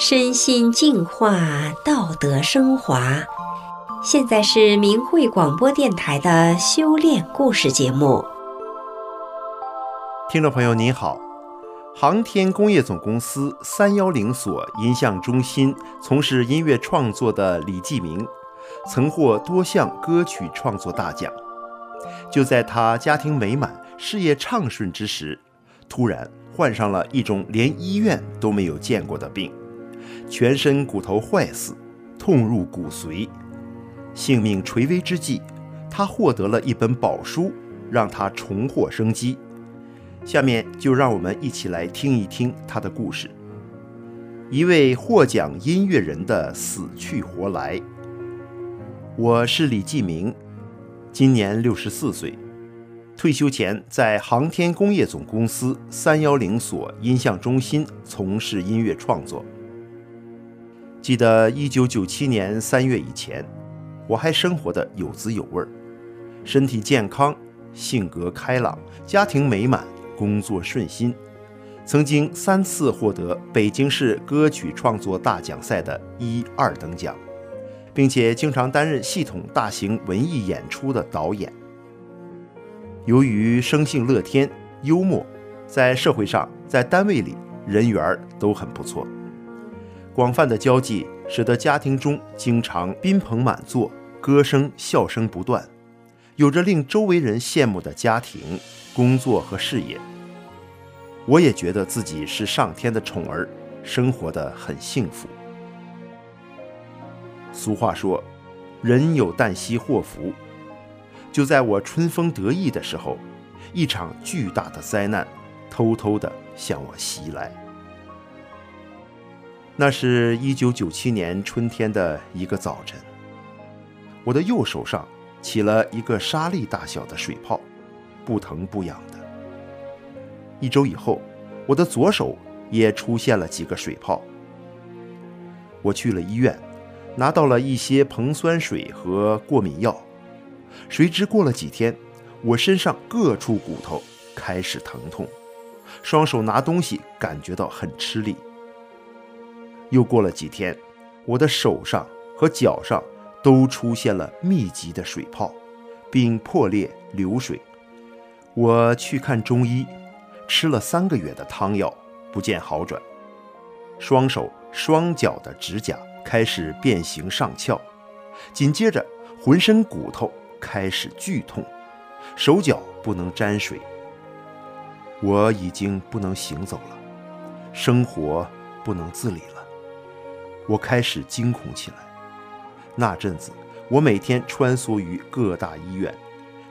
身心净化，道德升华。现在是明慧广播电台的修炼故事节目。听众朋友您好，航天工业总公司三幺零所音像中心从事音乐创作的李继明，曾获多项歌曲创作大奖。就在他家庭美满、事业畅顺之时，突然患上了一种连医院都没有见过的病。全身骨头坏死，痛入骨髓，性命垂危之际，他获得了一本宝书，让他重获生机。下面就让我们一起来听一听他的故事。一位获奖音乐人的死去活来。我是李继明，今年六十四岁，退休前在航天工业总公司三幺零所音像中心从事音乐创作。记得一九九七年三月以前，我还生活的有滋有味儿，身体健康，性格开朗，家庭美满，工作顺心，曾经三次获得北京市歌曲创作大奖赛的一二等奖，并且经常担任系统大型文艺演出的导演。由于生性乐天、幽默，在社会上，在单位里人缘都很不错。广泛的交际使得家庭中经常宾朋满座，歌声笑声不断，有着令周围人羡慕的家庭、工作和事业。我也觉得自己是上天的宠儿，生活的很幸福。俗话说：“人有旦夕祸福。”就在我春风得意的时候，一场巨大的灾难偷偷地向我袭来。那是一九九七年春天的一个早晨，我的右手上起了一个沙粒大小的水泡，不疼不痒的。一周以后，我的左手也出现了几个水泡。我去了医院，拿到了一些硼酸水和过敏药，谁知过了几天，我身上各处骨头开始疼痛，双手拿东西感觉到很吃力。又过了几天，我的手上和脚上都出现了密集的水泡，并破裂流水。我去看中医，吃了三个月的汤药，不见好转。双手双脚的指甲开始变形上翘，紧接着浑身骨头开始剧痛，手脚不能沾水。我已经不能行走了，生活不能自理了。我开始惊恐起来。那阵子，我每天穿梭于各大医院，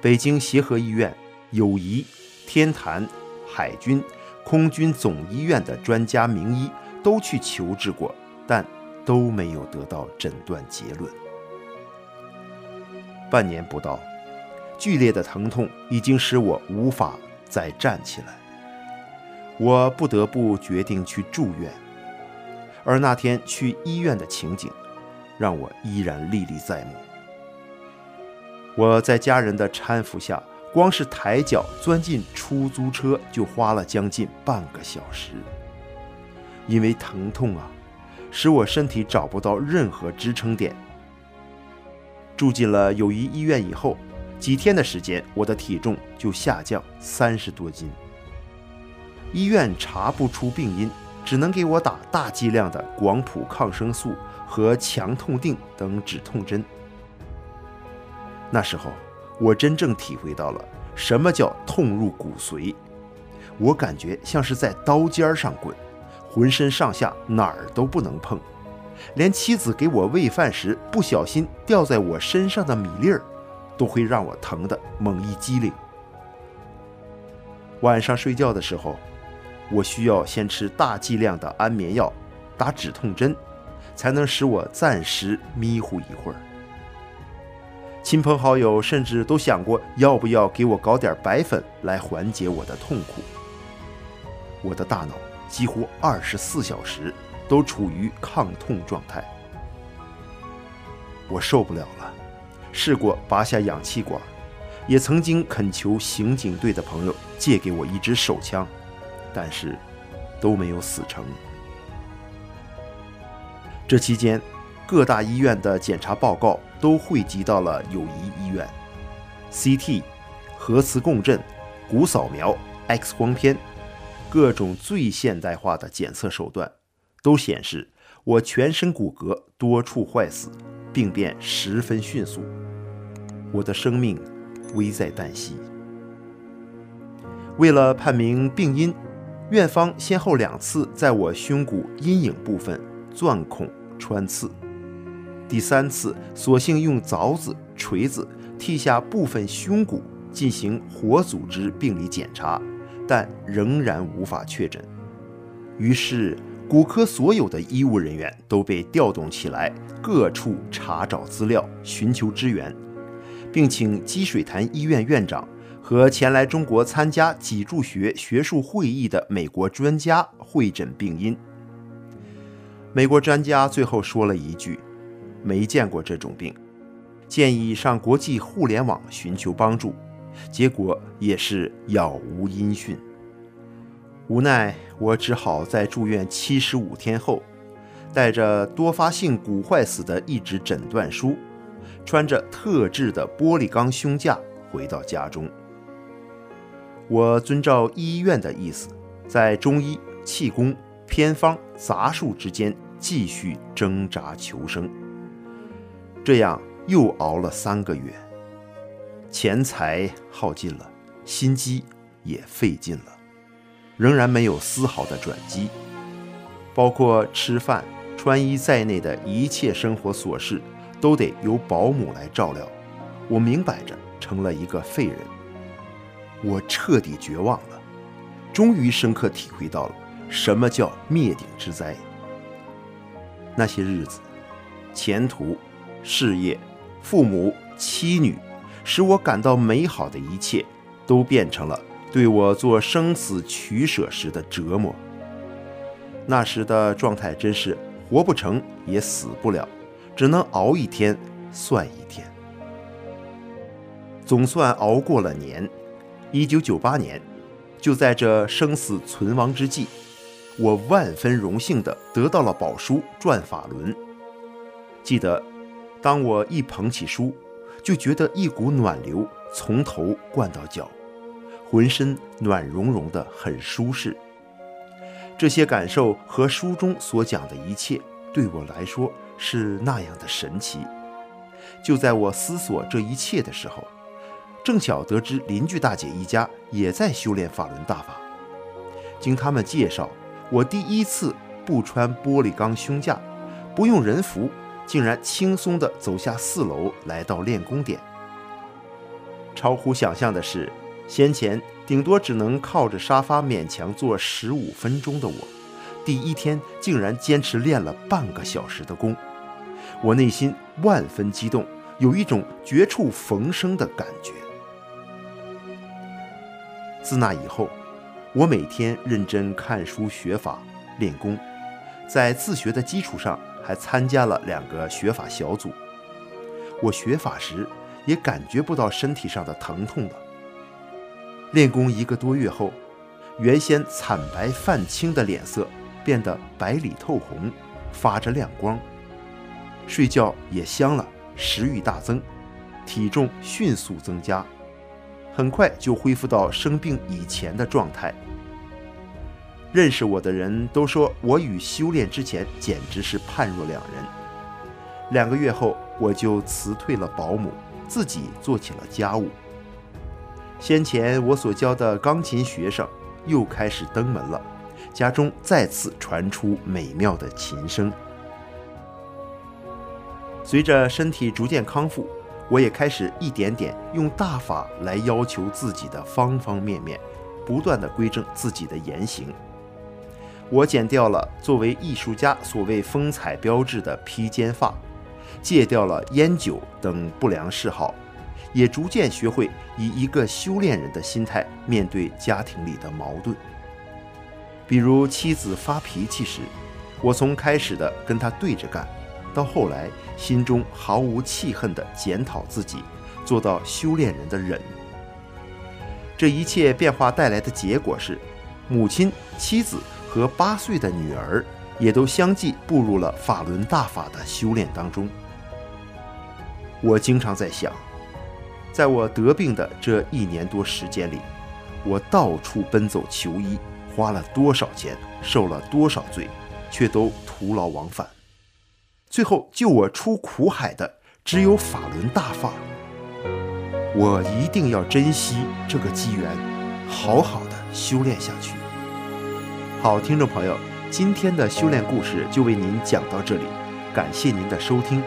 北京协和医院、友谊、天坛、海军、空军总医院的专家名医都去求治过，但都没有得到诊断结论。半年不到，剧烈的疼痛已经使我无法再站起来，我不得不决定去住院。而那天去医院的情景，让我依然历历在目。我在家人的搀扶下，光是抬脚钻进出租车就花了将近半个小时。因为疼痛啊，使我身体找不到任何支撑点。住进了友谊医院以后，几天的时间，我的体重就下降三十多斤。医院查不出病因。只能给我打大剂量的广谱抗生素和强痛定等止痛针。那时候，我真正体会到了什么叫痛入骨髓。我感觉像是在刀尖上滚，浑身上下哪儿都不能碰，连妻子给我喂饭时不小心掉在我身上的米粒儿，都会让我疼得猛一激灵。晚上睡觉的时候。我需要先吃大剂量的安眠药，打止痛针，才能使我暂时迷糊一会儿。亲朋好友甚至都想过要不要给我搞点白粉来缓解我的痛苦。我的大脑几乎二十四小时都处于抗痛状态，我受不了了，试过拔下氧气管，也曾经恳求刑警队的朋友借给我一支手枪。但是，都没有死成。这期间，各大医院的检查报告都汇集到了友谊医院，CT、核磁共振、骨扫描、X 光片，各种最现代化的检测手段都显示我全身骨骼多处坏死，病变十分迅速，我的生命危在旦夕。为了判明病因，院方先后两次在我胸骨阴影部分钻孔穿刺，第三次索性用凿子、锤子剔下部分胸骨进行活组织病理检查，但仍然无法确诊。于是，骨科所有的医务人员都被调动起来，各处查找资料，寻求支援，并请积水潭医院院长。和前来中国参加脊柱学学术会议的美国专家会诊病因。美国专家最后说了一句：“没见过这种病，建议上国际互联网寻求帮助。”结果也是杳无音讯。无奈，我只好在住院七十五天后，带着多发性骨坏死的一纸诊断书，穿着特制的玻璃钢胸架回到家中。我遵照医院的意思，在中医、气功、偏方、杂术之间继续挣扎求生。这样又熬了三个月，钱财耗尽了，心机也费尽了，仍然没有丝毫的转机。包括吃饭、穿衣在内的一切生活琐事，都得由保姆来照料。我明摆着成了一个废人。我彻底绝望了，终于深刻体会到了什么叫灭顶之灾。那些日子，前途、事业、父母、妻女，使我感到美好的一切，都变成了对我做生死取舍时的折磨。那时的状态真是活不成也死不了，只能熬一天算一天。总算熬过了年。一九九八年，就在这生死存亡之际，我万分荣幸地得到了宝书转法轮。记得，当我一捧起书，就觉得一股暖流从头灌到脚，浑身暖融融的，很舒适。这些感受和书中所讲的一切，对我来说是那样的神奇。就在我思索这一切的时候，正巧得知邻居大姐一家也在修炼法轮大法，经他们介绍，我第一次不穿玻璃钢胸架，不用人扶，竟然轻松地走下四楼，来到练功点。超乎想象的是，先前顶多只能靠着沙发勉强坐十五分钟的我，第一天竟然坚持练了半个小时的功，我内心万分激动，有一种绝处逢生的感觉。自那以后，我每天认真看书学法练功，在自学的基础上，还参加了两个学法小组。我学法时也感觉不到身体上的疼痛了。练功一个多月后，原先惨白泛青的脸色变得白里透红，发着亮光。睡觉也香了，食欲大增，体重迅速增加。很快就恢复到生病以前的状态。认识我的人都说我与修炼之前简直是判若两人。两个月后，我就辞退了保姆，自己做起了家务。先前我所教的钢琴学生又开始登门了，家中再次传出美妙的琴声。随着身体逐渐康复。我也开始一点点用大法来要求自己的方方面面，不断的规正自己的言行。我剪掉了作为艺术家所谓风采标志的披肩发，戒掉了烟酒等不良嗜好，也逐渐学会以一个修炼人的心态面对家庭里的矛盾。比如妻子发脾气时，我从开始的跟她对着干。到后来，心中毫无气恨地检讨自己，做到修炼人的忍。这一切变化带来的结果是，母亲、妻子和八岁的女儿也都相继步入了法轮大法的修炼当中。我经常在想，在我得病的这一年多时间里，我到处奔走求医，花了多少钱，受了多少罪，却都徒劳往返。最后救我出苦海的，只有法轮大法。我一定要珍惜这个机缘，好好的修炼下去。好，听众朋友，今天的修炼故事就为您讲到这里，感谢您的收听。